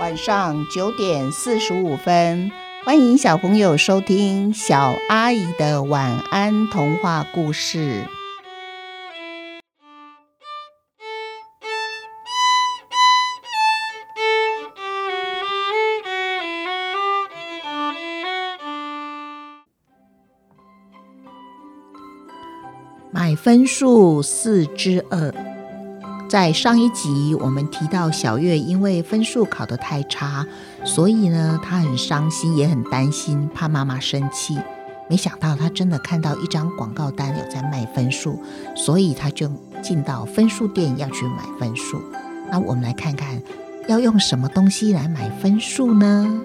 晚上九点四十五分，欢迎小朋友收听小阿姨的晚安童话故事。买分数四之二。在上一集，我们提到小月因为分数考得太差，所以呢，她很伤心，也很担心，怕妈妈生气。没想到她真的看到一张广告单有在卖分数，所以她就进到分数店要去买分数。那我们来看看，要用什么东西来买分数呢？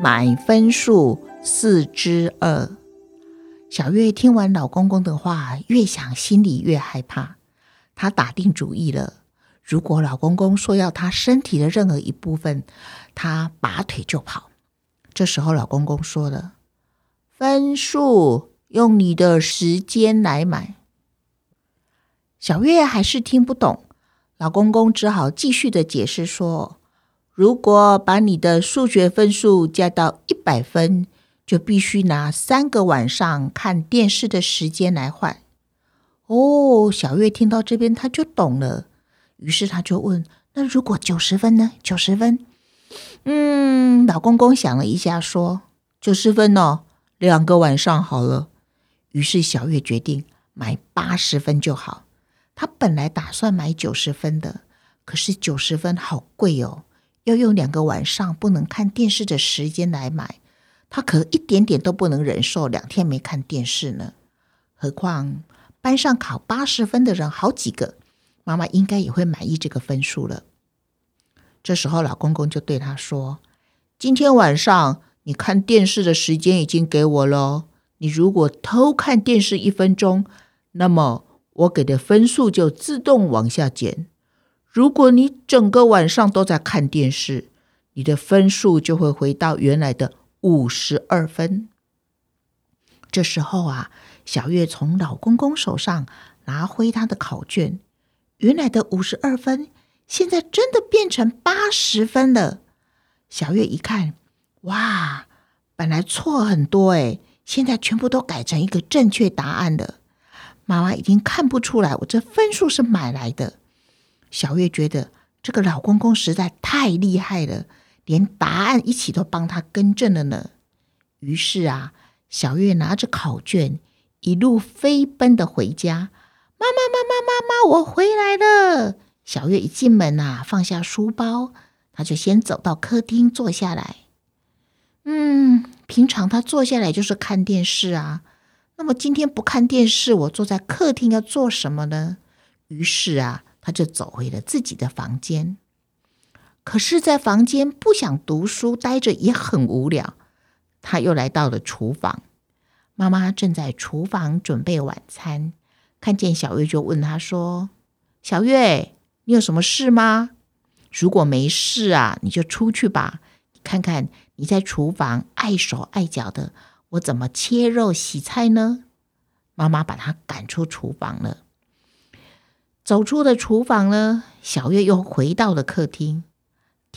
买分数四之二。小月听完老公公的话，越想心里越害怕。她打定主意了，如果老公公说要她身体的任何一部分，她拔腿就跑。这时候，老公公说了：“分数用你的时间来买。”小月还是听不懂，老公公只好继续的解释说：“如果把你的数学分数加到一百分。”就必须拿三个晚上看电视的时间来换。哦，小月听到这边，他就懂了。于是他就问：“那如果九十分呢？九十分？”嗯，老公公想了一下，说：“九十分哦，两个晚上好了。”于是小月决定买八十分就好。她本来打算买九十分的，可是九十分好贵哦，要用两个晚上不能看电视的时间来买。他可一点点都不能忍受两天没看电视呢，何况班上考八十分的人好几个，妈妈应该也会满意这个分数了。这时候，老公公就对他说：“今天晚上你看电视的时间已经给我了，你如果偷看电视一分钟，那么我给的分数就自动往下减。如果你整个晚上都在看电视，你的分数就会回到原来的。”五十二分。这时候啊，小月从老公公手上拿回他的考卷，原来的五十二分，现在真的变成八十分了。小月一看，哇，本来错很多诶，现在全部都改成一个正确答案了。妈妈已经看不出来，我这分数是买来的。小月觉得这个老公公实在太厉害了。连答案一起都帮他更正了呢。于是啊，小月拿着考卷，一路飞奔的回家。妈妈，妈妈，妈妈，我回来了！小月一进门啊，放下书包，他就先走到客厅坐下来。嗯，平常他坐下来就是看电视啊。那么今天不看电视，我坐在客厅要做什么呢？于是啊，他就走回了自己的房间。可是，在房间不想读书，待着也很无聊。他又来到了厨房，妈妈正在厨房准备晚餐，看见小月就问他说：“小月，你有什么事吗？如果没事啊，你就出去吧，看看你在厨房碍手碍脚的，我怎么切肉洗菜呢？”妈妈把他赶出厨房了。走出了厨房呢，小月又回到了客厅。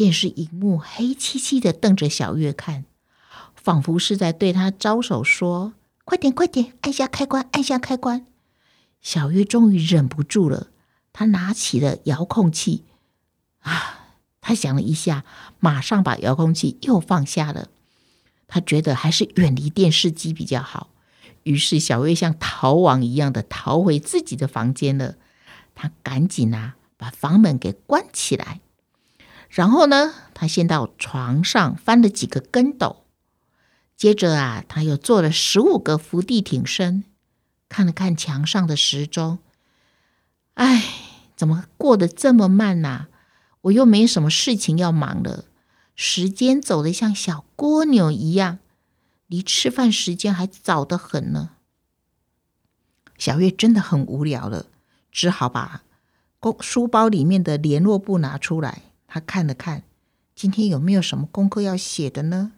电视荧幕黑漆漆的，瞪着小月看，仿佛是在对她招手说：“快点，快点，按下开关，按下开关。”小月终于忍不住了，她拿起了遥控器。啊，她想了一下，马上把遥控器又放下了。她觉得还是远离电视机比较好。于是，小月像逃亡一样的逃回自己的房间了。她赶紧啊，把房门给关起来。然后呢，他先到床上翻了几个跟斗，接着啊，他又做了十五个伏地挺身，看了看墙上的时钟，哎，怎么过得这么慢呐？我又没什么事情要忙了，时间走得像小蜗牛一样，离吃饭时间还早得很呢。小月真的很无聊了，只好把公书包里面的联络簿拿出来。他看了看，今天有没有什么功课要写的呢？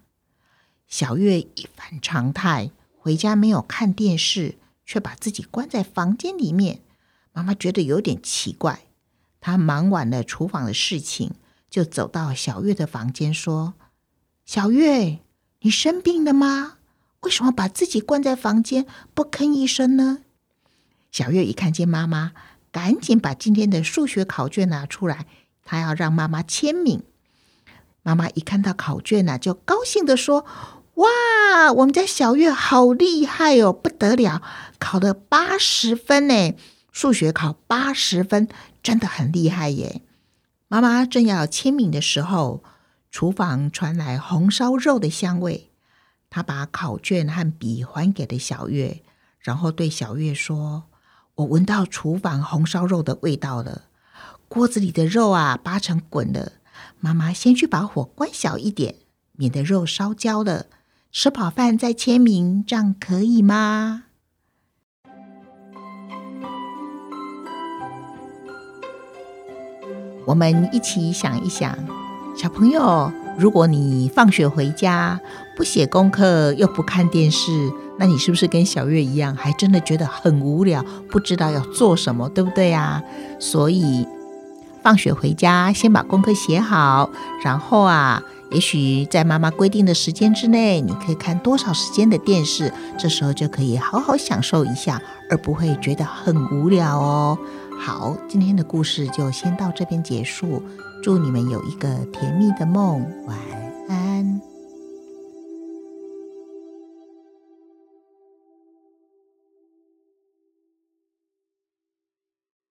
小月一反常态，回家没有看电视，却把自己关在房间里面，妈妈觉得有点奇怪，她忙完了厨房的事情，就走到小月的房间说：“小月，你生病了吗？为什么把自己关在房间不吭一声呢？”小月一看见妈妈，赶紧把今天的数学考卷拿出来，他要让妈妈签名。妈妈一看到考卷呢，就高兴地说：“哇，我们家小月好厉害哦，不得了，考了八十分呢！数学考八十分，真的很厉害耶！”妈妈正要签名的时候，厨房传来红烧肉的香味。她把考卷和笔还给了小月，然后对小月说：“我闻到厨房红烧肉的味道了，锅子里的肉啊，八成滚了。”妈妈先去把火关小一点，免得肉烧焦了。吃饱饭再签名，这样可以吗？我们一起想一想，小朋友，如果你放学回家不写功课又不看电视，那你是不是跟小月一样，还真的觉得很无聊，不知道要做什么，对不对呀？所以。放学回家，先把功课写好，然后啊，也许在妈妈规定的时间之内，你可以看多少时间的电视，这时候就可以好好享受一下，而不会觉得很无聊哦。好，今天的故事就先到这边结束，祝你们有一个甜蜜的梦，晚安。